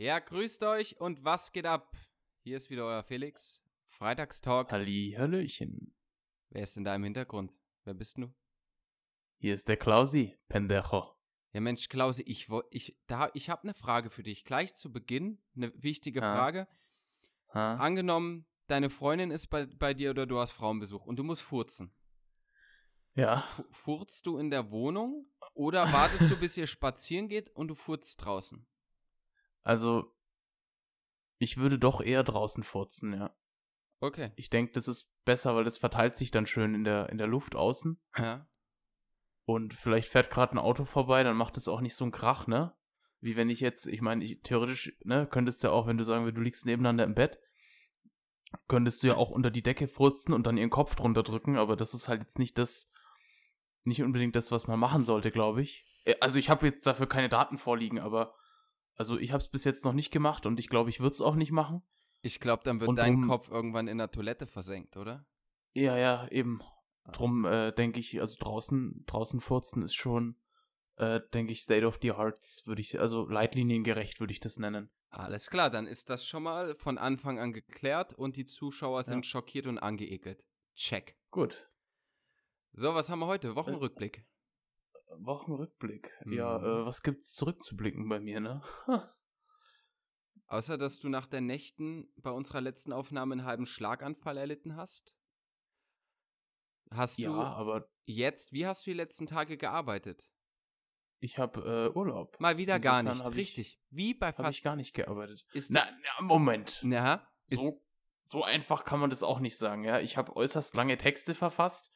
Ja, grüßt euch und was geht ab? Hier ist wieder euer Felix. Freitagstalk. Halli, Hallöchen. Wer ist denn da im Hintergrund? Wer bist du? Hier ist der Klausi, Pendejo. Ja, Mensch, Klausi, ich, ich, da, ich habe eine Frage für dich. Gleich zu Beginn, eine wichtige Ja. Frage. Ha? Angenommen, deine Freundin ist bei, bei dir oder du hast Frauenbesuch und du musst furzen. Ja. Fu- Furzt du in der Wohnung oder wartest du, bis ihr spazieren geht und du furzt draußen? Also, ich würde doch eher draußen furzen, ja. Okay. Ich denke, das ist besser, weil das verteilt sich dann schön in der, in der Luft außen. Ja. Und vielleicht fährt gerade ein Auto vorbei, dann macht es auch nicht so einen Krach, ne? Wie wenn ich jetzt, ich meine, ich, theoretisch, ne, könntest du ja auch, wenn du sagen würdest, du liegst nebeneinander im Bett, könntest du ja auch unter die Decke furzen und dann ihren Kopf drunter drücken, aber das ist halt jetzt nicht das, nicht unbedingt das, was man machen sollte, glaube ich. Äh, Also ich habe jetzt dafür keine Daten vorliegen, aber also ich habe es bis jetzt noch nicht gemacht und ich glaube, ich würde es auch nicht machen. Ich glaube, dann wird Und dein drum- Kopf irgendwann in der Toilette versenkt, oder? Ja, ja, eben. Drum äh, denke ich, also draußen, draußen furzen ist schon, äh, denke ich, State of the Arts, würde ich, also leitliniengerecht würde ich das nennen. Alles klar, dann ist das schon mal von Anfang an geklärt und die Zuschauer sind schockiert und angeekelt. Check. Gut. So, was haben wir heute? Wochenrückblick. Wochenrückblick. Ja, Mhm. äh, was gibt's zurückzublicken bei mir, ne? Außer, dass du nach den Nächten bei unserer letzten Aufnahme einen halben Schlaganfall erlitten hast. Hast Ja, du aber jetzt, wie hast du die letzten Tage gearbeitet? ich habe äh, Urlaub. Mal wieder gar Insofern nicht, hab ich- richtig. wie bei Habe fast. ich gar nicht gearbeitet. ist Na, na Moment. na, So, so einfach kann man das auch nicht sagen, ja. Ich habe äußerst lange Texte verfasst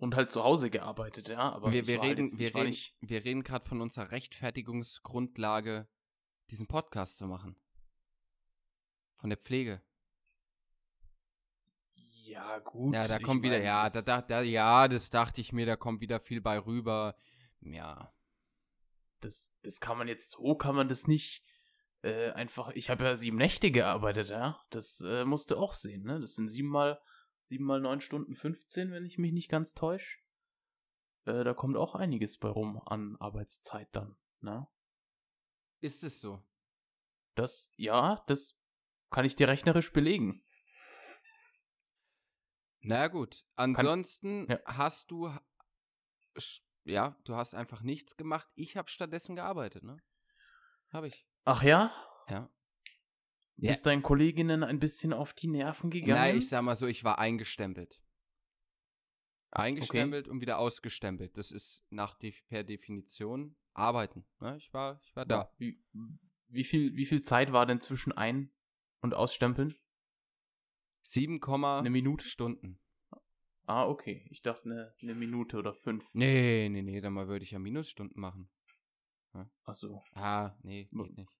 und halt zu Hause gearbeitet, ja. Aber wir, wir halt reden, jetzt, wir, reden, nicht... wir reden gerade von unserer Rechtfertigungsgrundlage, diesen Podcast zu machen. Von der Pflege. Ja, gut. Ja, da kommt wieder, meine, ja, das... da, da, ja, das dachte ich mir, da kommt wieder viel bei rüber. Ja. Das, das kann man jetzt, so kann man das nicht äh, einfach, ich habe ja sieben Nächte gearbeitet, ja. Das äh, musst du auch sehen, ne? Das sind siebenmal 7 mal 9 Stunden 15, wenn ich mich nicht ganz täusche. Äh, da kommt auch einiges bei rum an Arbeitszeit dann, ne? Ist es so? Das, ja, das kann ich dir rechnerisch belegen. Na gut, ansonsten kann, ja. hast du, ja, du hast einfach nichts gemacht. Ich habe stattdessen gearbeitet, ne? Habe ich. Ach ja? Ja. Bist deinen Kolleginnen ein bisschen auf die Nerven gegangen? Nein, ich sag mal so, ich war eingestempelt. Eingestempelt und wieder ausgestempelt. Das ist nach per Definition arbeiten. Ne? Ich war, ich war da. Wie, wie, viel, wie viel Zeit war denn zwischen ein- und ausstempeln? 7, Eine Minute? Stunden. Ah, okay. Ich dachte eine, eine Minute oder fünf. Nee, nee, nee, dann mal würde ich ja Minusstunden machen. Ach so. Ah, nee, geht nicht.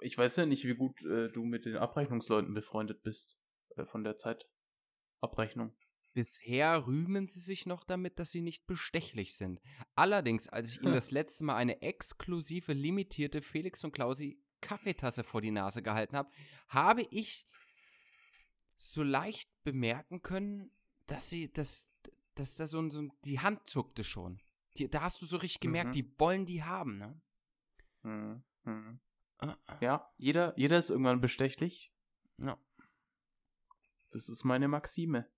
Ich weiß ja nicht, wie gut äh, du mit den Abrechnungsleuten befreundet bist. Äh, von der Zeitabrechnung. Bisher rühmen sie sich noch damit, dass sie nicht bestechlich sind. Allerdings, als ich ihnen Hm. das letzte Mal eine exklusive, limitierte Felix und Klausi Kaffeetasse vor die Nase gehalten habe, habe ich so leicht bemerken können, dass sie, dass, dass da so, ein- so die Hand zuckte schon. Die, da hast du so richtig gemerkt, Mhm. die wollen die haben, ne? Mhm. Mhm. Ah, ah. Ja, jeder, jeder ist irgendwann bestechlich. Ja. Das ist meine Maxime.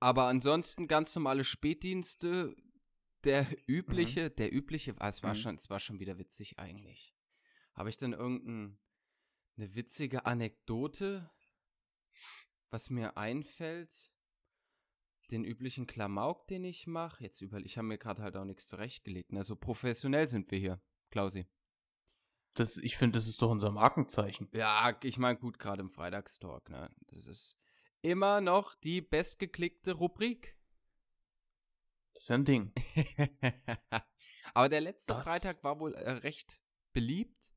Aber ansonsten ganz normale Spätdienste. Der übliche, der übliche, ah, es war Mhm. schon, es war schon wieder witzig eigentlich. Habe ich denn irgendeine witzige Anekdote, was mir einfällt? Den üblichen Klamauk, den ich mache. Jetzt über, ich habe mir gerade halt auch nichts zurechtgelegt. Ne? So professionell sind wir hier, Klausi. Das, ich finde, das ist doch unser Markenzeichen. Ja, ich meine, gut, gerade im Freitagstalk, ne? Das ist immer noch die bestgeklickte Rubrik. Das ist ja ein Ding. Aber der letzte Das- Freitag war wohl äh, recht beliebt,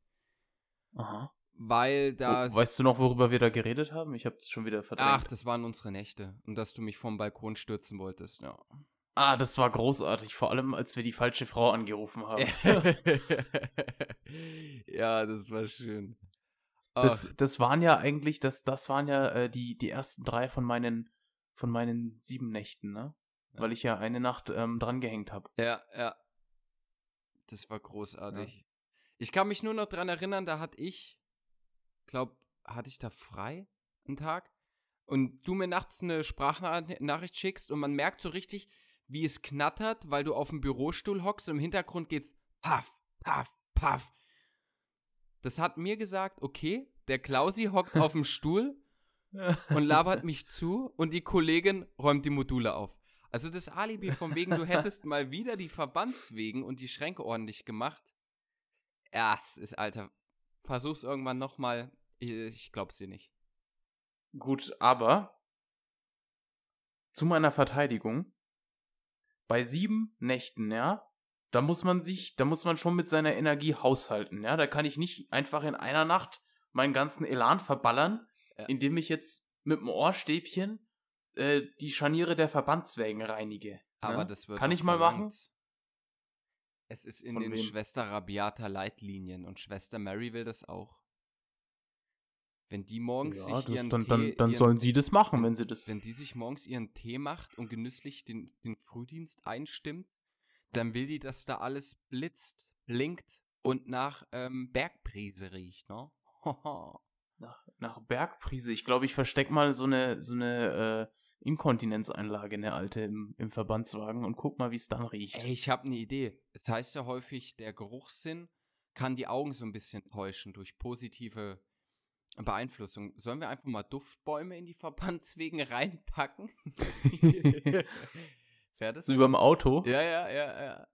Aha. weil da. Oh, weißt du noch, worüber wir da geredet haben? Ich habe es schon wieder verdrängt. Ach, das waren unsere Nächte. Und dass du mich vom Balkon stürzen wolltest, ja. Ah, das war großartig. Vor allem, als wir die falsche Frau angerufen haben. ja, das war schön. Das, Ach, das waren ja eigentlich, das, das waren ja äh, die, die ersten drei von meinen, von meinen sieben Nächten, ne? Ja. Weil ich ja eine Nacht ähm, dran gehängt habe. ja, ja. Das war großartig. Ich kann mich nur noch dran erinnern, da hatte ich, glaub, hatte ich da frei einen Tag und du mir nachts eine Sprachnachricht schickst und man merkt so richtig, wie es knattert, weil du auf dem Bürostuhl hockst und im Hintergrund geht's paff, paff, paff. Das hat mir gesagt, okay, der Klausi hockt auf dem Stuhl und labert mich zu und die Kollegin räumt die Module auf. Also das Alibi von wegen, du hättest mal wieder die Verbandswegen und die Schränke ordentlich gemacht. Ja, es ist, Alter. Versuch's irgendwann nochmal. Ich glaub's dir nicht. Gut, aber zu meiner Verteidigung. Bei sieben Nächten, ja, da muss man sich, da muss man schon mit seiner Energie haushalten, ja. Da kann ich nicht einfach in einer Nacht meinen ganzen Elan verballern, ja. indem ich jetzt mit dem Ohrstäbchen äh, die Scharniere der Verbandswägen reinige. Aber ja? das wird kann ich mal machen. Es ist in Von den wem? Schwester Rabiata Leitlinien und Schwester Mary will das auch. Wenn die morgens ja, sich ihren dann, Tee, dann, dann ihren, sollen sie das machen, wenn sie das. Wenn die sich morgens ihren Tee macht und genüsslich den, den Frühdienst einstimmt, dann will die, dass da alles blitzt, blinkt und nach ähm, Bergprise riecht, ne? nach, nach Bergprise. Ich glaube, ich versteck mal so eine, so eine äh, Inkontinenzeinlage, eine alte im, im Verbandswagen und guck mal, wie es dann riecht. Ey, ich habe eine Idee. Es das heißt ja häufig, der Geruchssinn kann die Augen so ein bisschen täuschen durch positive Beeinflussung. Sollen wir einfach mal Duftbäume in die Verbandswegen reinpacken? Wäre das? So wie beim Auto? Ja, ja, ja, ja.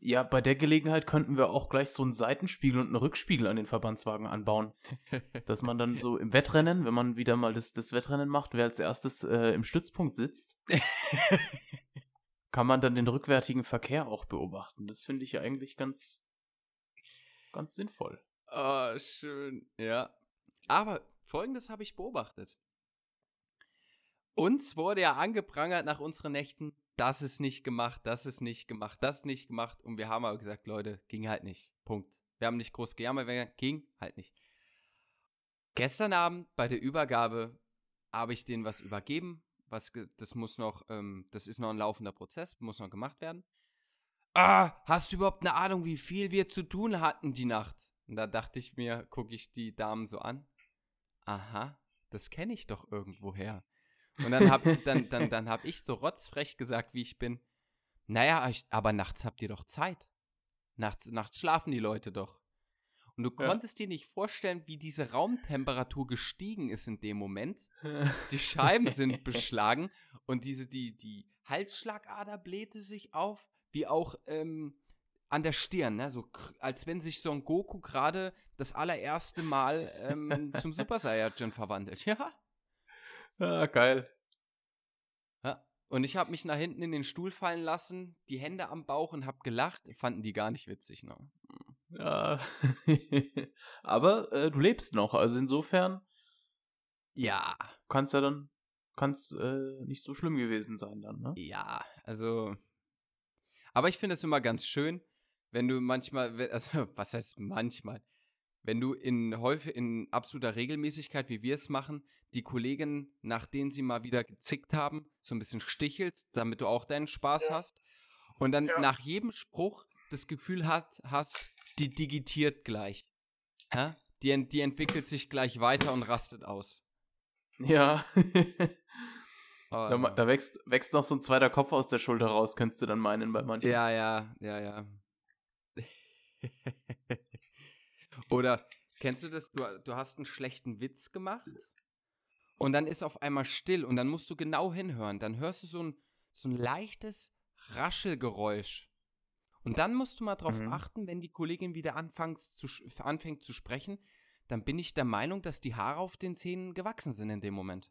Ja, bei der Gelegenheit könnten wir auch gleich so einen Seitenspiegel und einen Rückspiegel an den Verbandswagen anbauen. dass man dann so im Wettrennen, wenn man wieder mal das, das Wettrennen macht, wer als erstes äh, im Stützpunkt sitzt, kann man dann den rückwärtigen Verkehr auch beobachten. Das finde ich ja eigentlich ganz, ganz sinnvoll. Ah, oh, schön. Ja. Aber folgendes habe ich beobachtet. Uns wurde ja angeprangert nach unseren Nächten, das ist nicht gemacht, das ist nicht gemacht, das ist nicht gemacht. Und wir haben aber gesagt, Leute, ging halt nicht. Punkt. Wir haben nicht groß gejammert, ging halt nicht. Gestern Abend bei der Übergabe habe ich denen was übergeben. Was, das muss noch, ähm, das ist noch ein laufender Prozess, muss noch gemacht werden. Ah, hast du überhaupt eine Ahnung, wie viel wir zu tun hatten die Nacht? Und da dachte ich mir, gucke ich die Damen so an. Aha, das kenne ich doch irgendwoher. Und dann habe dann, dann, dann hab ich so rotzfrech gesagt, wie ich bin, naja, aber nachts habt ihr doch Zeit. Nachts, nachts schlafen die Leute doch. Und du ja. konntest dir nicht vorstellen, wie diese Raumtemperatur gestiegen ist in dem Moment. Die Scheiben sind beschlagen und diese, die, die Halsschlagader blähte sich auf, wie auch ähm, an der Stirn, ne? so als wenn sich Son Goku gerade das allererste Mal ähm, zum Super Saiyajin verwandelt. Ja. Ah, geil. Ja. Und ich habe mich nach hinten in den Stuhl fallen lassen, die Hände am Bauch und habe gelacht. Fanden die gar nicht witzig, ne? Ja. Aber äh, du lebst noch, also insofern. Ja. Kannst ja dann. Kann's äh, nicht so schlimm gewesen sein dann, ne? Ja, also. Aber ich finde es immer ganz schön, wenn du manchmal, also was heißt manchmal? wenn du in häufig in absoluter Regelmäßigkeit, wie wir es machen, die Kollegen, nachdem sie mal wieder gezickt haben, so ein bisschen stichelst, damit du auch deinen Spaß ja. hast. Und dann ja. nach jedem Spruch das Gefühl hat, hast, die digitiert gleich. Ja? Die, die entwickelt sich gleich weiter und rastet aus. Ja. oh, da, da, wächst, wächst noch so ein zweiter Kopf aus der Schulter raus, könntest du dann meinen bei manchen. Ja, ja, ja, ja. Oder kennst du das? Du, du hast einen schlechten Witz gemacht und dann ist auf einmal still und dann musst du genau hinhören. Dann hörst du so ein, so ein leichtes Raschelgeräusch. Und dann musst du mal drauf mhm. achten, wenn die Kollegin wieder zu, anfängt zu sprechen, dann bin ich der Meinung, dass die Haare auf den Zähnen gewachsen sind in dem Moment.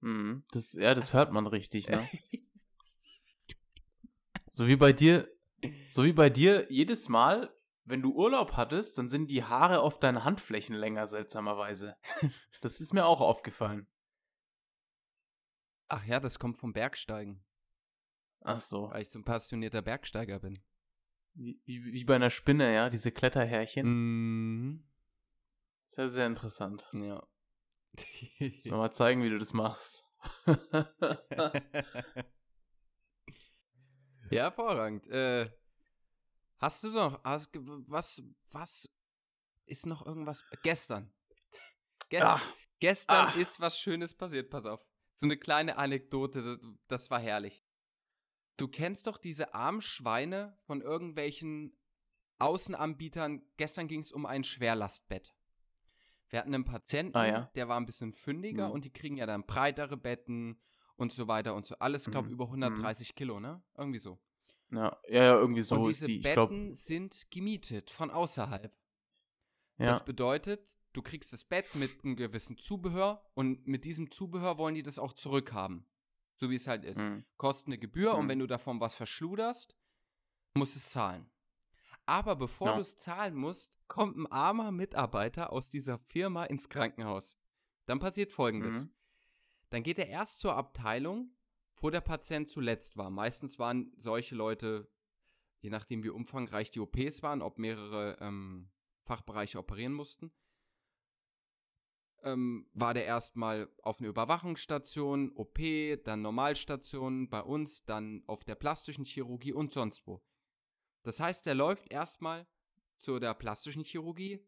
Mhm. Das, ja, das hört man richtig, ne? so wie bei dir, so wie bei dir jedes Mal, wenn du Urlaub hattest, dann sind die Haare auf deinen Handflächen länger, seltsamerweise. das ist mir auch aufgefallen. Ach ja, das kommt vom Bergsteigen. Ach so. Weil ich so ein passionierter Bergsteiger bin. Wie, wie, wie bei einer Spinne, ja, diese Kletterhärchen. Mhm. Sehr, sehr interessant. Ja. Muss mir mal zeigen, wie du das machst. ja, hervorragend. Äh, Hast du noch, hast, was, was ist noch irgendwas? Gestern. Gestern, Ach. gestern Ach. ist was Schönes passiert, pass auf. So eine kleine Anekdote, das, das war herrlich. Du kennst doch diese armen Schweine von irgendwelchen Außenanbietern. Gestern ging es um ein Schwerlastbett. Wir hatten einen Patienten, Ah, ja. der war ein bisschen fündiger Mhm. und die kriegen ja dann breitere Betten und so weiter und so. Alles, glaube Mhm. über 130 Kilo, ne? Irgendwie so. Ja, ja, ja irgendwie so und ist diese die. Ich Betten glaube, sind gemietet von außerhalb. ja. Das bedeutet, du kriegst das Bett mit einem gewissen Zubehör und mit diesem Zubehör wollen die das auch zurückhaben. So wie es halt ist. Mhm. Kostet eine Gebühr und Mhm. wenn du davon was verschluderst, musst du es zahlen. Aber bevor Ja. du es zahlen musst, kommt ein armer Mitarbeiter aus dieser Firma ins Krankenhaus. Dann passiert folgendes. Mhm. Dann geht er erst zur Abteilung, wo der Patient zuletzt war. Meistens waren solche Leute, je nachdem wie umfangreich die OPs waren, ob mehrere ähm, Fachbereiche operieren mussten, ähm, war der erstmal auf einer Überwachungsstation, OP, dann Normalstation bei uns, dann auf der plastischen Chirurgie und sonst wo. Das heißt, der läuft erstmal zu der plastischen Chirurgie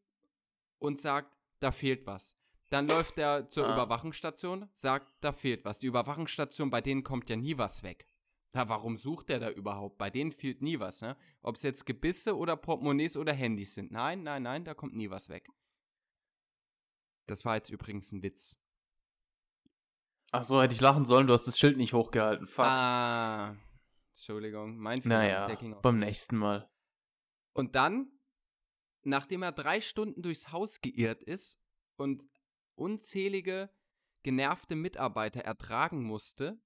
und sagt, da fehlt was. Dann läuft er zur Ah. Überwachungsstation, sagt, da fehlt was. Die Überwachungsstation, bei denen kommt ja nie was weg. Ja, warum sucht der da überhaupt? Bei denen fehlt nie was, ne? Ob es jetzt Gebisse oder Portemonnaies oder Handys sind. Nein, nein, nein, da kommt nie was weg. Das war jetzt übrigens ein Witz. Ach so, hätte ich lachen sollen, du hast das Schild nicht hochgehalten. Fuck. Ah, Entschuldigung, mein Fehler. naja, beim nächsten Mal. Und dann, nachdem er drei Stunden durchs Haus geirrt ist und unzählige genervte Mitarbeiter ertragen musste,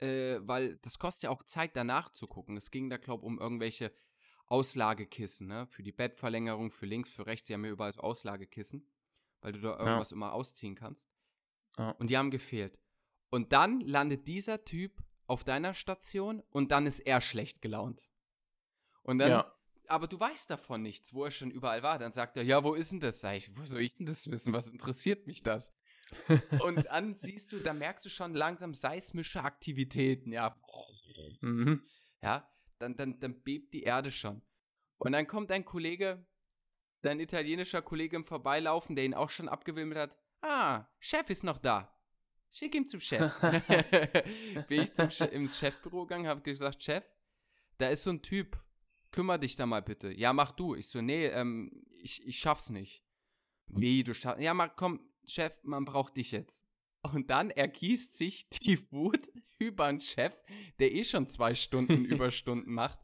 äh, weil das kostet ja auch Zeit, danach zu gucken. Es ging da, glaube ich, um irgendwelche Auslagekissen, ne? Für die Bettverlängerung, für links, für rechts. Sie haben ja überall so Auslagekissen, weil du da irgendwas immer ausziehen kannst. Ja. Und die haben gefehlt. Und dann landet dieser Typ auf deiner Station und dann ist er schlecht gelaunt. Und dann ja. Aber du weißt davon nichts, wo er schon überall war. Dann sagt er, ja, wo ist denn das? Sag ich, wo soll ich denn das wissen? Was interessiert mich das? Und dann siehst du, da merkst du schon langsam seismische Aktivitäten, ja. Mhm. Ja, dann, dann, dann bebt die Erde schon. Und dann kommt dein Kollege, dein italienischer Kollege im Vorbeilaufen, der ihn auch schon abgewimmelt hat. Ah, Chef ist noch da. Schick ihn zum Chef. Bin ich zum Che ins Chefbüro gegangen, habe gesagt, Chef, da ist so ein Typ, kümmer dich da mal bitte. Ja, mach du. Ich so, nee, ähm, ich, ich schaff's nicht. Wie, du schaffst, ja, mach, komm, Chef, man braucht dich jetzt. Und dann ergießt sich die Wut über einen Chef, der eh schon zwei Stunden Überstunden macht.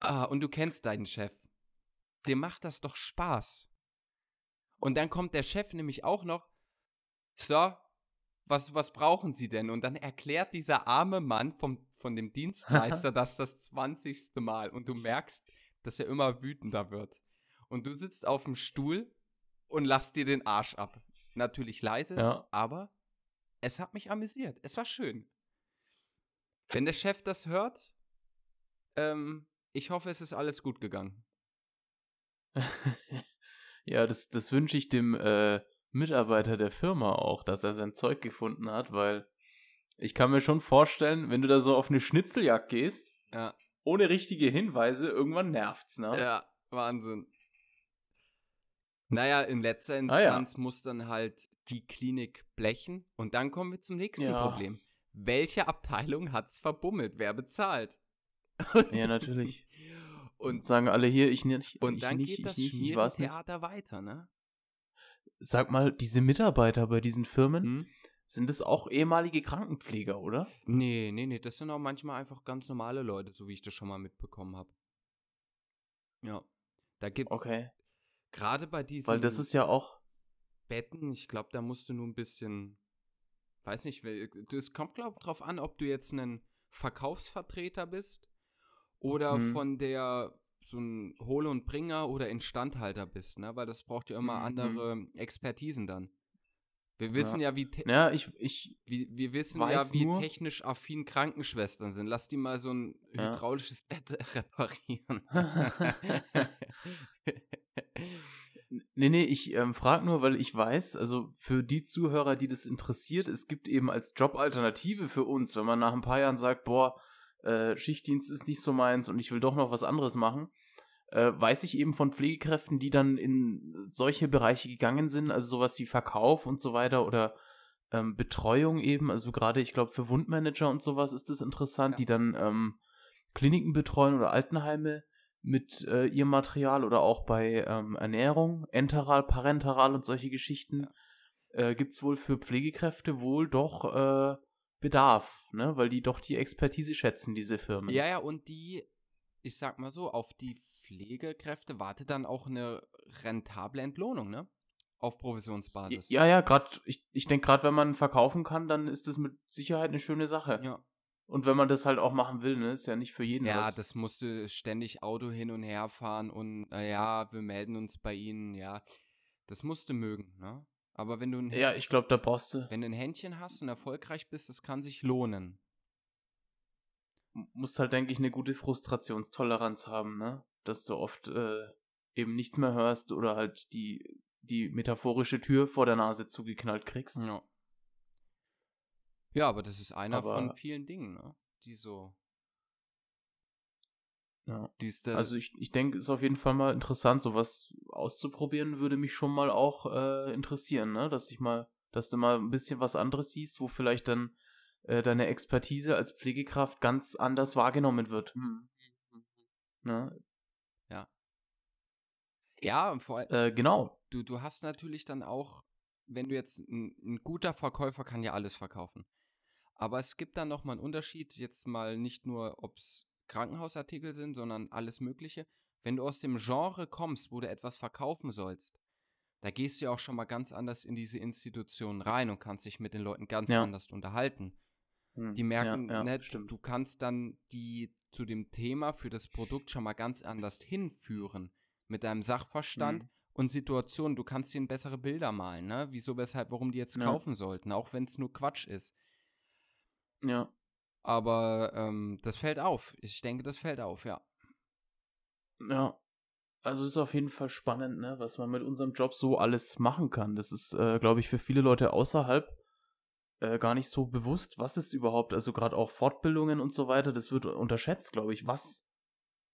Ah, und du kennst deinen Chef. Dem macht das doch Spaß. Und dann kommt der Chef nämlich auch noch, so, was, was brauchen Sie denn? Und dann erklärt dieser arme Mann vom, von dem Dienstleister das das 20. Mal. Und du merkst, dass er immer wütender wird. Und du sitzt auf dem Stuhl und lachst dir den Arsch ab. Natürlich leise, Ja. aber es hat mich amüsiert. Es war schön. Wenn der Chef das hört, ähm, ich hoffe, es ist alles gut gegangen. ja, das, das wünsche ich dem äh, Mitarbeiter der Firma auch, dass er sein Zeug gefunden hat, weil ich kann mir schon vorstellen, wenn du da so auf eine Schnitzeljagd gehst, Ja. ohne richtige Hinweise, irgendwann nervt's, ne? Ja, Wahnsinn. Naja, in letzter Ah, ja. Instanz muss dann halt die Klinik blechen. Und dann kommen wir zum nächsten Ja. Problem. Welche Abteilung hat's verbummelt? Wer bezahlt? Ja, natürlich. Und sagen alle hier, ich nicht, und ich dann nicht, geht das. Schmierentheater weiter, ne? Sag mal, diese Mitarbeiter bei diesen Firmen, Hm? sind das auch ehemalige Krankenpfleger, oder? Nee, nee, nee, das sind auch manchmal einfach ganz normale Leute, so wie ich das schon mal mitbekommen habe. Ja. Da gibt's Okay. gerade bei diesen Weil das ist ja auch. Betten, ich glaube, da musst du nur ein bisschen, weiß nicht, es kommt, glaube ich, drauf an, ob du jetzt ein Verkaufsvertreter bist oder Hm. von der so ein Hole- und Bringer oder Instandhalter bist, ne? Weil das braucht ja immer Mhm. andere Expertisen dann. Wir wissen ja, wie, te Ja, ich, ich, wie wir wissen ja, wie nur- technisch affin Krankenschwestern sind. Lass die mal so ein Ja. hydraulisches Bett reparieren. Nee, nee, ich ähm, frage nur, weil ich weiß, also für die Zuhörer, die das interessiert, es gibt eben als Jobalternative für uns, wenn man nach ein paar Jahren sagt, boah, äh, Schichtdienst ist nicht so meins und ich will doch noch was anderes machen, äh, weiß ich eben von Pflegekräften, die dann in solche Bereiche gegangen sind, also sowas wie Verkauf und so weiter oder ähm, Betreuung eben, also gerade ich glaube für Wundmanager und sowas ist das interessant, Ja. die dann ähm, Kliniken betreuen oder Altenheime mit äh, ihrem Material oder auch bei ähm, Ernährung, enteral, parenteral und solche Geschichten äh, gibt es wohl für Pflegekräfte wohl doch äh, Bedarf, ne? weil die doch die Expertise schätzen, diese Firmen. Ja, ja, und die, ich sag mal so, auf die Pflegekräfte wartet dann auch eine rentable Entlohnung, ne? Auf Provisionsbasis. Ja, ja, gerade, ich, ich denke, gerade wenn man verkaufen kann, dann ist das mit Sicherheit eine schöne Sache. Ja. Und wenn man das halt auch machen will, ne, ist ja nicht für jeden Ja, was. das musste ständig Auto hin und her fahren und äh, ja, wir melden uns bei Ihnen, ja. Das musst du mögen, ne? Aber wenn du ein, ja, ich glaube, da brauchst du, wenn du ein Händchen hast und erfolgreich bist, das kann sich lohnen. musst halt, denke ich, eine gute Frustrationstoleranz haben, ne? Dass du oft äh, eben nichts mehr hörst oder halt die, die metaphorische Tür vor der Nase zugeknallt kriegst. Ja. Ja, aber das ist einer von Aber- vielen Dingen, ne? Die so. Ja. Also ich, ich denke, ist auf jeden Fall mal interessant, sowas auszuprobieren, würde mich schon mal auch äh, interessieren, ne? Dass ich mal, dass du mal ein bisschen was anderes siehst, wo vielleicht dann äh, deine Expertise als Pflegekraft ganz anders wahrgenommen wird. Ne? ja, und vor allem, Äh, genau. du, du hast natürlich dann auch, wenn du jetzt ein, ein guter Verkäufer kann ja alles verkaufen. Aber es gibt dann nochmal einen Unterschied, jetzt mal nicht nur, ob es Krankenhausartikel sind, sondern alles Mögliche. Wenn du aus dem Genre kommst, wo du etwas verkaufen sollst, da gehst du ja auch schon mal ganz anders in diese Institutionen rein und kannst dich mit den Leuten ganz Ja. anders unterhalten. Hm, Die merken, ja, ja, ne, du kannst dann die zu dem Thema für das Produkt schon mal ganz anders hinführen. Mit deinem Sachverstand Mhm. und Situationen. Du kannst ihnen bessere Bilder malen, ne? Wieso, weshalb, warum die jetzt Ja. kaufen sollten, auch wenn es nur Quatsch ist. Ja. Aber ähm, das fällt auf. Ich denke, das fällt auf, ja. Ja. Also ist auf jeden Fall spannend, ne, was man mit unserem Job so alles machen kann. Das ist, äh, glaube ich, für viele Leute außerhalb äh, gar nicht so bewusst, was ist überhaupt, also gerade auch Fortbildungen und so weiter, das wird unterschätzt, glaube ich, was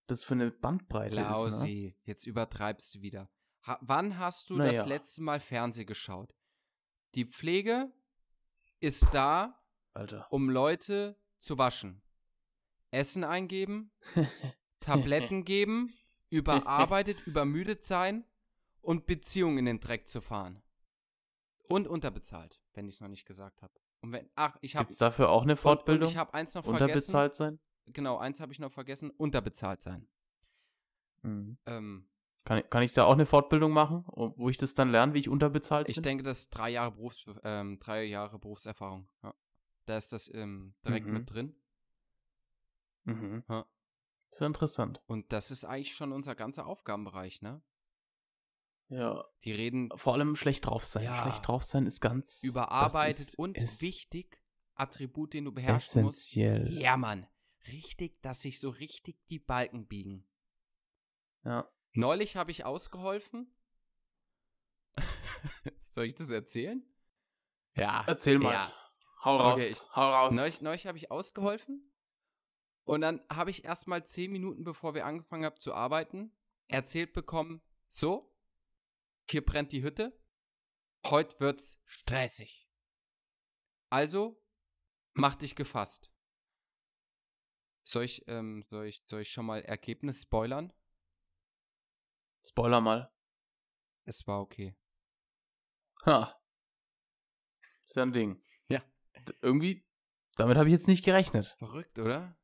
das für eine Bandbreite ist. Ne? Klausi, jetzt übertreibst du wieder. Ha wann hast du Naja. das letzte Mal Fernsehen geschaut? Die Pflege ist da, Alter. um Leute zu waschen. Essen eingeben, Tabletten geben, überarbeitet, übermüdet sein und Beziehungen in den Dreck zu fahren. Und unterbezahlt, wenn ich es noch nicht gesagt habe. Und wenn, ach, ich habe Gibt's dafür auch eine Fortbildung? Und, und ich habe eins noch vergessen. Unterbezahlt sein? Genau, eins habe ich noch vergessen. Unterbezahlt sein. Mhm. Ähm, Kann, ich- kann ich da auch eine Fortbildung machen, wo ich das dann lerne, wie ich unterbezahlt ich bin? denke, das ist drei Jahre, Berufs ähm, drei Jahre Berufserfahrung. Ja. Da ist das ähm, direkt Mhm. mit drin. Mhm. Ja. Das ist ja interessant. Und das ist eigentlich schon unser ganzer Aufgabenbereich, ne? Ja. Die reden Vor allem schlecht drauf sein. Ja. Schlecht drauf sein ist ganz überarbeitet ist, und ist wichtig, Attribut, den du beherrschen musst. essentiell. Ja, Mann. Richtig, dass sich so richtig die Balken biegen. Ja. Neulich habe ich ausgeholfen. Soll ich das erzählen? Ja. Erzähl mal. Ja. Hau raus. Okay, ich- Hau raus. Neulich, neulich habe ich ausgeholfen. Und dann habe ich erst mal zehn Minuten, bevor wir angefangen haben zu arbeiten, erzählt bekommen, so, hier brennt die Hütte, heute wird's stressig. Also, mach dich gefasst. Soll ich, ähm, soll ich, soll ich schon mal Ergebnis spoilern? Spoiler mal. Es war okay. Ha. Ist ja ein Ding. Irgendwie, damit habe ich jetzt nicht gerechnet. Verrückt, oder?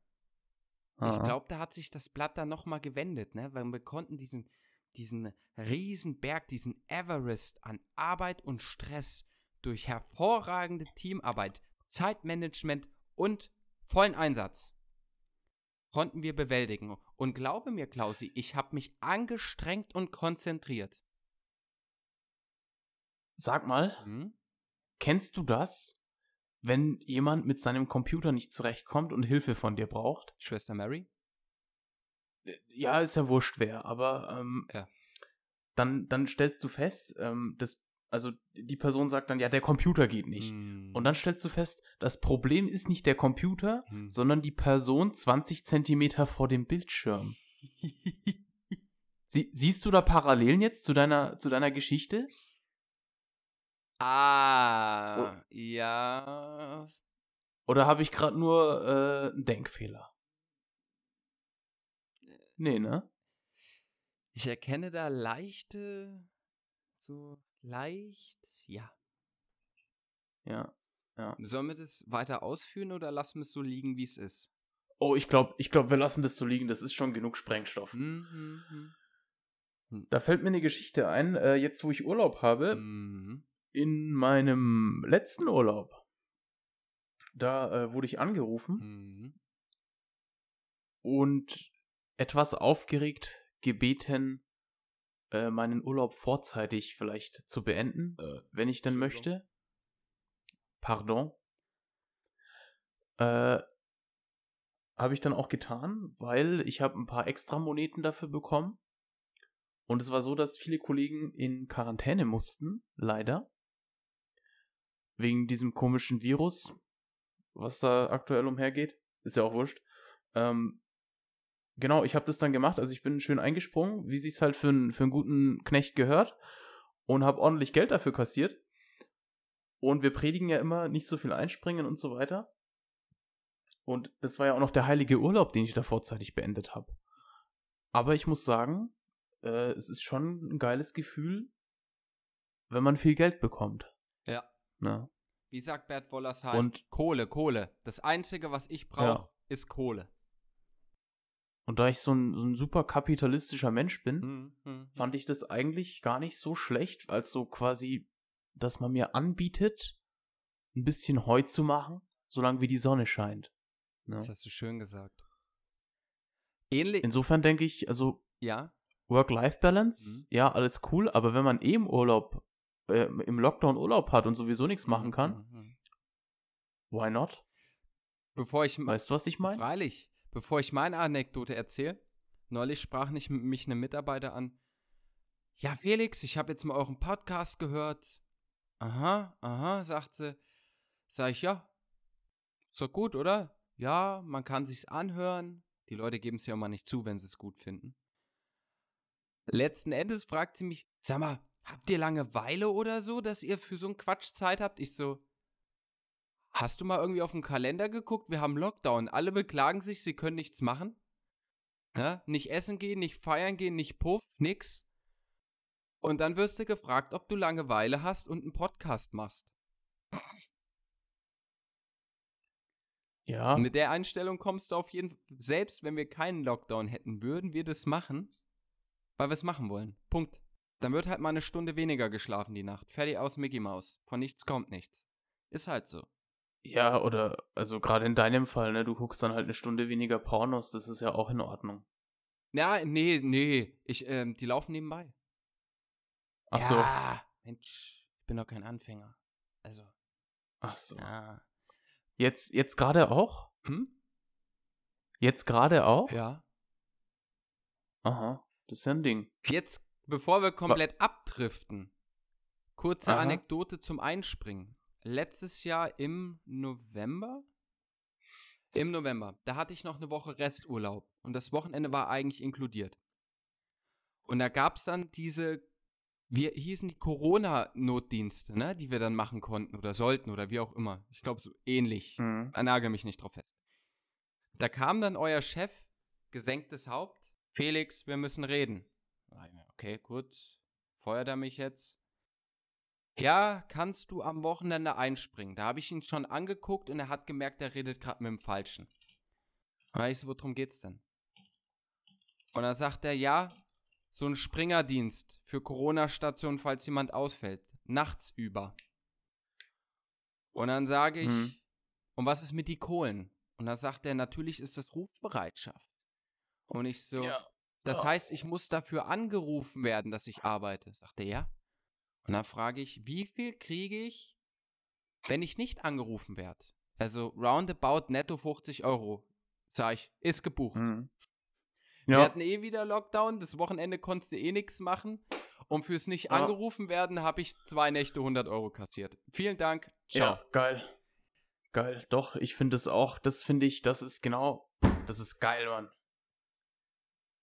Ich Ah. glaube, da hat sich das Blatt dann nochmal gewendet, ne? Weil wir konnten diesen, diesen Riesenberg, diesen Everest an Arbeit und Stress durch hervorragende Teamarbeit, Zeitmanagement und vollen Einsatz konnten wir bewältigen. Und glaube mir, Klausi, ich habe mich angestrengt und konzentriert. Sag mal, Hm? kennst du das, wenn jemand mit seinem Computer nicht zurechtkommt und Hilfe von dir braucht? Schwester Mary? Äh, Ja, ist ja wurscht wer, aber ähm, Ja. dann, dann stellst du fest, ähm, das, also die Person sagt dann, ja, der Computer geht nicht. Hm. Und dann stellst du fest, das Problem ist nicht der Computer, Hm. sondern die Person 20 Zentimeter vor dem Bildschirm. Sie, siehst du da Parallelen jetzt zu deiner, zu deiner Geschichte? Ah, ja. Oder habe ich gerade nur äh, einen Denkfehler? Nee, ne? Ich erkenne da leichte, so leicht, ja. Ja. Sollen wir das weiter ausführen oder lassen wir es so liegen, wie es ist? Oh, ich glaube, ich glaub, wir lassen das so liegen. Das ist schon genug Sprengstoff. Mhm. Da fällt mir eine Geschichte ein, äh, jetzt wo ich Urlaub habe. Mhm. In meinem letzten Urlaub, da äh, wurde ich angerufen Mhm. und etwas aufgeregt gebeten, äh, meinen Urlaub vorzeitig vielleicht zu beenden, wenn ich denn möchte. Pardon. Äh, habe ich dann auch getan, weil ich habe ein paar extra Moneten dafür bekommen. Und es war so, dass viele Kollegen in Quarantäne mussten, leider. Wegen diesem komischen Virus, was da aktuell umhergeht. Ist ja auch wurscht. Ähm, genau, ich habe das dann gemacht. Also ich bin schön eingesprungen, wie sich's halt für, einen- für einen guten Knecht gehört. Und habe ordentlich Geld dafür kassiert. Und wir predigen ja immer nicht so viel einspringen und so weiter. Und das war ja auch noch der heilige Urlaub, den ich da vorzeitig beendet habe. Aber ich muss sagen, äh, es ist schon ein geiles Gefühl, wenn man viel Geld bekommt. Ja. Ne? Wie sagt Bert Wollersheim? Und- Kohle, Kohle. Das Einzige, was ich brauche, Ja. ist Kohle. Und da ich so ein, so ein super kapitalistischer Mensch bin, Mhm. Mhm. fand ich das eigentlich gar nicht so schlecht, als so quasi, dass man mir anbietet, ein bisschen Heu zu machen, solange wie die Sonne scheint. Ne? Das hast du schön gesagt. Ähnlich. Insofern denke ich, also ja. Work-Life-Balance, Mhm. ja, alles cool, aber wenn man eh im Urlaub, äh, im Lockdown Urlaub hat und sowieso nichts machen kann, Mhm. why not? Bevor ich. Weißt du, was ich meine? Freilich. Bevor ich meine Anekdote erzähle, neulich sprach nicht mich eine Mitarbeiter an. Ja, Felix, ich habe jetzt mal euren Podcast gehört. Aha, aha, sagt sie. Sag ich, ja. Ist doch gut, oder? Ja, man kann sich's anhören. Die Leute geben es ja immer nicht zu, wenn sie es gut finden. Letzten Endes fragt sie mich, sag mal, habt ihr Langeweile oder so, dass ihr für so einen Quatsch Zeit habt? Ich so, Hast du mal irgendwie auf den Kalender geguckt? Wir haben Lockdown. Alle beklagen sich, sie können nichts machen. Ja? Nicht essen gehen, nicht feiern gehen, nicht puff, nix. Und dann wirst du gefragt, ob du Langeweile hast und einen Podcast machst. Ja, Und mit der Einstellung kommst du auf jeden Fall, selbst wenn wir keinen Lockdown hätten, würden wir das machen, weil wir es machen wollen. Punkt. Dann wird halt mal eine Stunde weniger geschlafen die Nacht. Fertig aus Mickey Mouse. Von nichts kommt nichts. Ist halt so. ja, oder, also gerade in deinem Fall, ne, du guckst dann halt eine Stunde weniger Pornos, das ist ja auch in Ordnung. Ja, nee, nee. Ich, ähm, die laufen nebenbei. Ach so, Ja, Mensch, ich bin doch kein Anfänger. Also, ach so. ja. Jetzt, jetzt gerade auch? Hm? Jetzt gerade auch? Ja. Aha, das ist ja ein Ding. Jetzt, bevor wir komplett abdriften, kurze Aha. Anekdote zum Einspringen. Letztes Jahr im November? Im November. Da hatte ich noch eine Woche Resturlaub. Und das Wochenende war eigentlich inkludiert. Und da gab es dann diese, wir hießen die Corona-Notdienste, ne, die wir dann machen konnten oder sollten oder wie auch immer. Ich glaube, so ähnlich. Mhm. nagel mich nicht drauf fest. Da kam dann euer Chef, gesenktes Haupt. Felix, wir müssen reden. Sag ich mir, Okay, gut. Feuert er mich jetzt? Ja, kannst du am Wochenende einspringen? Da habe ich ihn schon angeguckt und er hat gemerkt, er redet gerade mit dem Falschen. Und ich so, worum geht's denn? Und dann sagt er, ja, so ein Springerdienst für Corona-Stationen, falls jemand ausfällt. Nachts über. Und dann sage ich, Mhm. und was ist mit die Kohlen? Und dann sagt er, natürlich ist das Rufbereitschaft. Und ich so, das Ja. heißt, ich muss dafür angerufen werden, dass ich arbeite. Sagt er, ja. Und dann frage ich, wie viel kriege ich, wenn ich nicht angerufen werde? Also roundabout netto 50 Euro. Sag ich, ist gebucht. Mhm. Wir Ja, hatten eh wieder Lockdown, das Wochenende konntest du eh nichts machen. Und fürs nicht Ja. angerufen werden habe ich zwei Nächte 100 Euro kassiert. Vielen Dank. Ciao. Ja, geil. Geil. Doch, ich finde es auch, das finde ich, das ist genau, das ist geil, Mann.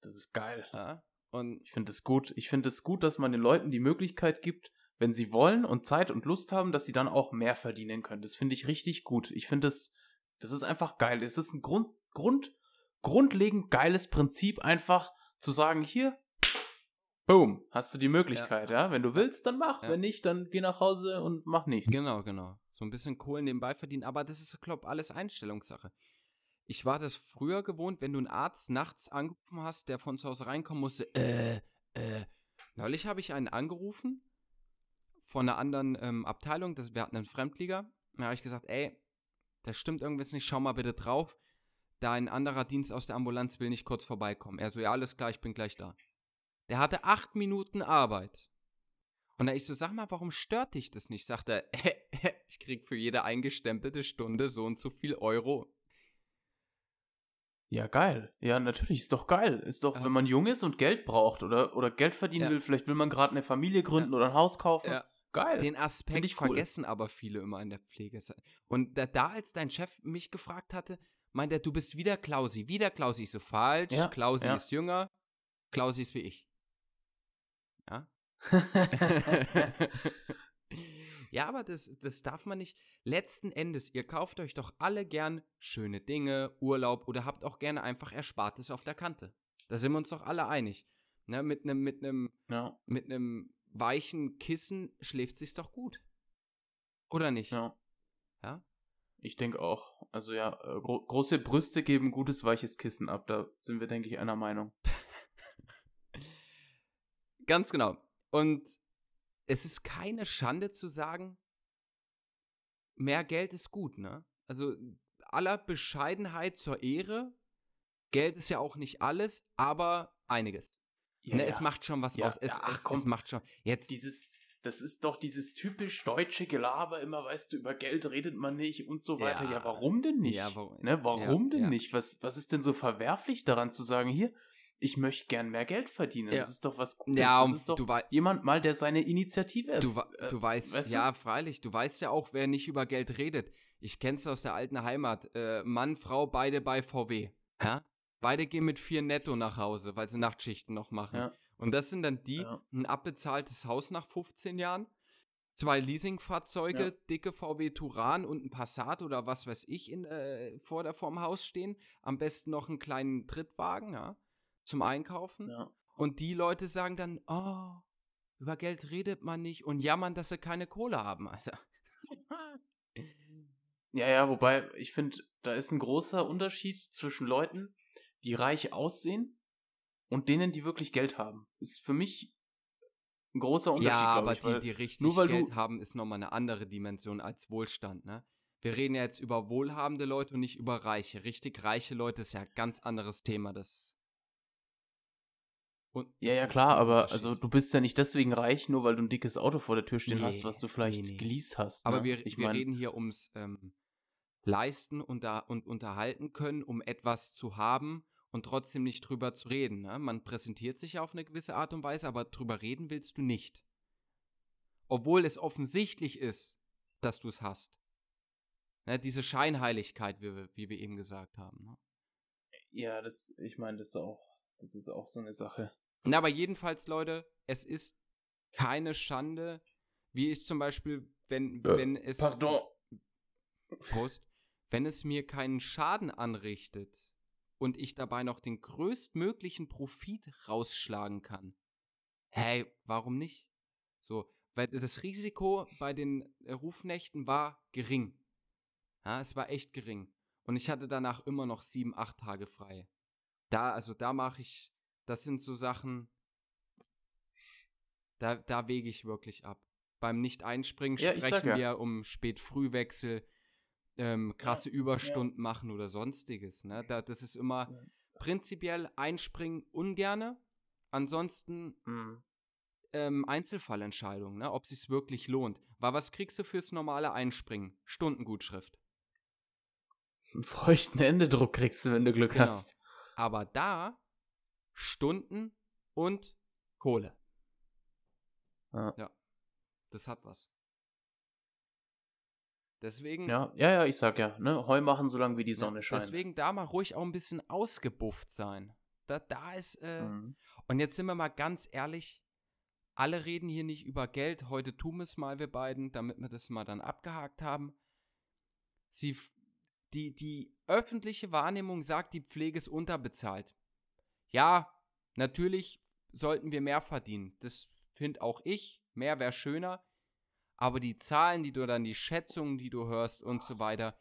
Das ist geil. Ja. Und Ich finde es gut. Ich finde es gut, dass man den Leuten die Möglichkeit gibt, wenn sie wollen und Zeit und Lust haben, dass sie dann auch mehr verdienen können. Das finde ich richtig gut. Ich finde es, das ist einfach geil. Es ist ein Grund, Grund, grundlegend geiles Prinzip, einfach zu sagen, hier, boom, hast du die Möglichkeit, ja. Wenn du willst, dann mach. Ja. Wenn nicht, dann geh nach Hause und mach nichts. Genau, genau. So ein bisschen Kohlen nebenbei verdienen, aber das ist, glaube ich, alles Einstellungssache. Ich war das früher gewohnt, wenn du einen Arzt nachts angerufen hast, der von zu Hause reinkommen musste, äh, äh. Neulich habe ich einen angerufen von einer anderen ähm, Abteilung, das, wir hatten einen Fremdlieger. Da habe ich gesagt, ey, das stimmt irgendwas nicht, schau mal bitte drauf. Da ein anderer Dienst aus der Ambulanz will nicht kurz vorbeikommen. Er so, ja, alles klar, ich bin gleich da. Der hatte acht Minuten Arbeit. Und da ich so, sag mal, warum stört dich das nicht? Sagt er, ich krieg für jede eingestempelte Stunde so und so viel Euro. Ja, geil. Ja, natürlich, ist doch geil. Ist doch, Ja. wenn man jung ist und Geld braucht oder, oder Geld verdienen Ja. will, vielleicht will man gerade eine Familie gründen oder ein Haus kaufen. Ja. Geil. Den Aspekt ich cool. vergessen aber viele immer in der Pflege. Und da, da, als dein Chef mich gefragt hatte, meinte er, du bist wieder Klausi, wieder Klausi. Ich so, falsch, Ja, Klausi ja. ist jünger, Klausi ist wie ich. Ja? ja, aber das, das darf man nicht. Letzten Endes, ihr kauft euch doch alle gern schöne Dinge, Urlaub oder habt auch gerne einfach Erspartes auf der Kante. Da sind wir uns doch alle einig. Ne, mit einem mit einem ja, mit einem weichen Kissen schläft sich's doch gut. Oder nicht? ja. Ja? Ich denke auch. Also ja, äh, gro große Brüste geben gutes weiches Kissen ab. Da sind wir, denke ich, einer Meinung. Ganz genau. Und es ist keine Schande zu sagen, mehr Geld ist gut, ne? Also aller Bescheidenheit zur Ehre, Geld ist ja auch nicht alles, aber einiges. ne, Es macht schon was Ja, aus. Es, ja, ach es, komm. es macht schon. Jetzt dieses, das ist doch dieses typisch deutsche Gelaber, immer weißt du, über Geld redet man nicht und so weiter. Ja. Ja, warum denn nicht? Ja, warum- ne, warum ja, denn ja. nicht? Was, was ist denn so verwerflich daran zu sagen, hier, ich möchte gern mehr Geld verdienen? Ja. Das ist doch was Gutes. Ja, das ist doch du jemand mal, der seine Initiative Du, äh, du weißt, weißt du? ja, freilich, du weißt ja auch, wer nicht über Geld redet. Ich kenn's aus der alten Heimat. Äh, Mann, Frau, beide bei VW. Ja? Beide gehen mit vier netto nach Hause, weil sie Nachtschichten noch machen. Ja. Und das sind dann die, ein abbezahltes Haus nach 15 Jahren, zwei Leasingfahrzeuge, Ja. dicke VW Turan und ein Passat oder was weiß ich in, äh, vor der vorm Haus stehen. Am besten noch einen kleinen Trittwagen, ja, zum Einkaufen. Ja. Und die Leute sagen dann, oh, über Geld redet man nicht und jammern, dass sie keine Kohle haben, Alter. Ja, ja, wobei ich finde, da ist ein großer Unterschied zwischen Leuten, die reich aussehen und denen, die wirklich Geld haben. Ist für mich ein großer Unterschied, ja, aber ich, weil die, die richtig nur weil Geld du- haben, ist nochmal eine andere Dimension als Wohlstand, ne? Wir reden ja jetzt über wohlhabende Leute und nicht über Reiche. Richtig reiche Leute ist ja ein ganz anderes Thema. Das und Ja, ja, klar, aber also du bist ja nicht deswegen reich, nur weil du ein dickes Auto vor der Tür stehen Nee, hast, was du vielleicht nee, nee. geleast hast. Aber ne? wir, ich wir mein, reden hier ums ähm, Leisten und, da, und unterhalten können, um etwas zu haben und trotzdem nicht drüber zu reden. Ne? Man präsentiert sich auf eine gewisse Art und Weise, aber drüber reden willst du nicht. Obwohl es offensichtlich ist, dass du es hast. Ne? Diese Scheinheiligkeit, wie wir, wie wir eben gesagt haben. Ne? Ja, das, ich meine, das ist auch, das ist auch so eine Sache. Na, aber jedenfalls, Leute, es ist keine Schande, wie ich zum Beispiel, wenn, Äh, wenn es. Pardon. Prost. Wenn es mir keinen Schaden anrichtet und ich dabei noch den größtmöglichen Profit rausschlagen kann, hey, warum nicht? So, weil das Risiko bei den Rufnächten war gering. Ja, es war echt gering. Und ich hatte danach immer noch sieben, acht Tage frei. Da, also da mache ich, das sind so Sachen, da, da wege ich wirklich ab. Beim Nicht-Einspringen Ja, sprechen ja. wir um Spät-Frühwechsel, ähm, krasse Überstunden machen oder sonstiges. Ne? Da, das ist immer Ja. prinzipiell einspringen ungerne. Ansonsten Hm. ähm, Einzelfallentscheidungen, ne? ob es wirklich lohnt. Weil was kriegst du fürs normale Einspringen? Stundengutschrift. Einen feuchten Händedruck kriegst du, wenn du Glück Genau. hast. Aber da Stunden und Kohle. Ja. Das hat was. Deswegen, Ja, ja, ja, ich sag ja, ne? Heu machen, solange wie die ja, Sonne scheint. deswegen da mal ruhig auch ein bisschen ausgebufft sein. Da, da ist, äh, Mhm. und jetzt sind wir mal ganz ehrlich, alle reden hier nicht über Geld. Heute tun wir es mal, wir beiden, damit wir das mal dann abgehakt haben. Sie, die, die öffentliche Wahrnehmung sagt, die Pflege ist unterbezahlt. Ja, natürlich sollten wir mehr verdienen. Das finde auch ich. Mehr wäre schöner. Aber die Zahlen, die du dann, die Schätzungen, die du hörst und so weiter.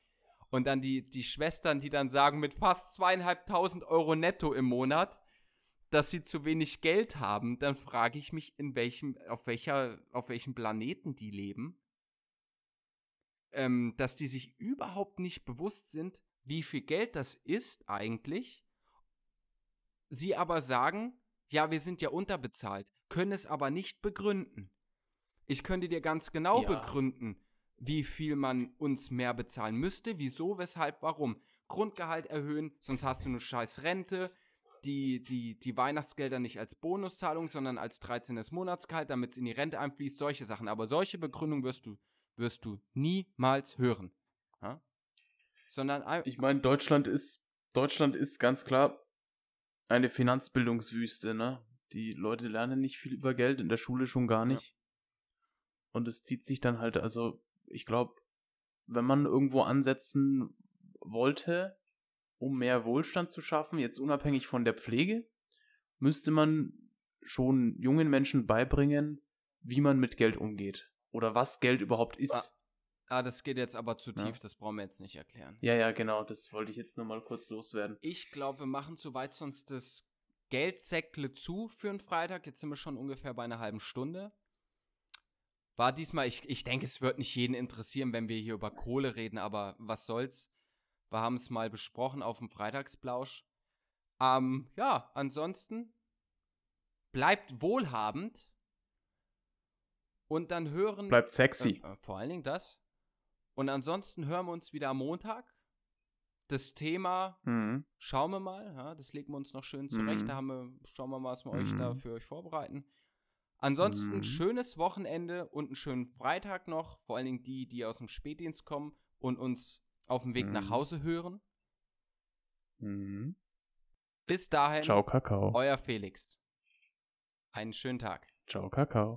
Und dann die, die Schwestern, die dann sagen, mit fast zweieinhalbtausend Euro netto im Monat, dass sie zu wenig Geld haben, dann frage ich mich, in welchem, auf welcher, auf welchem Planeten die leben. Ähm, dass die sich überhaupt nicht bewusst sind, wie viel Geld das ist eigentlich. Sie aber sagen, ja, wir sind ja unterbezahlt, können es aber nicht begründen. Ich könnte dir ganz genau Ja. begründen, wie viel man uns mehr bezahlen müsste, wieso, weshalb, warum. Grundgehalt erhöhen, sonst hast du eine scheiß Rente, die, die, die Weihnachtsgelder nicht als Bonuszahlung, sondern als 13. Monatsgehalt, damit es in die Rente einfließt, solche Sachen. Aber solche Begründungen wirst du, wirst du niemals hören. Ja? Sondern Ich meine, Deutschland ist, Deutschland ist ganz klar eine Finanzbildungswüste, ne? Die Leute lernen nicht viel über Geld, in der Schule schon gar Ja. nicht. Und es zieht sich dann halt, also, ich glaube, wenn man irgendwo ansetzen wollte, um mehr Wohlstand zu schaffen, jetzt unabhängig von der Pflege, müsste man schon jungen Menschen beibringen, wie man mit Geld umgeht. Oder was Geld überhaupt ist. Ah, das geht jetzt aber zu Ja. tief, das brauchen wir jetzt nicht erklären. Ja, ja, genau, das wollte ich jetzt nur mal kurz loswerden. Ich glaube, wir machen soweit sonst das Geldsäckle zu für einen Freitag. Jetzt sind wir schon ungefähr bei einer halben Stunde. War diesmal, ich, ich denke, es wird nicht jeden interessieren, wenn wir hier über Kohle reden, aber was soll's. Wir haben es mal besprochen auf dem Freitagsblausch. Ähm, ja, ansonsten bleibt wohlhabend und dann hören. Bleibt sexy. Äh, äh, vor allen Dingen das. Und ansonsten hören wir uns wieder am Montag. Das Thema Mhm. schauen wir mal. Ja, das legen wir uns noch schön zurecht. Mhm. Da haben wir, schauen wir mal, was wir euch da Mhm. für euch vorbereiten. Ansonsten ein Mhm. schönes Wochenende und einen schönen Freitag noch. Vor allen Dingen die, die aus dem Spätdienst kommen und uns auf dem Weg nach Mhm. Hause hören. Mhm. Bis dahin, Ciao, Kakao. euer Felix. Einen schönen Tag. Ciao, Kakao.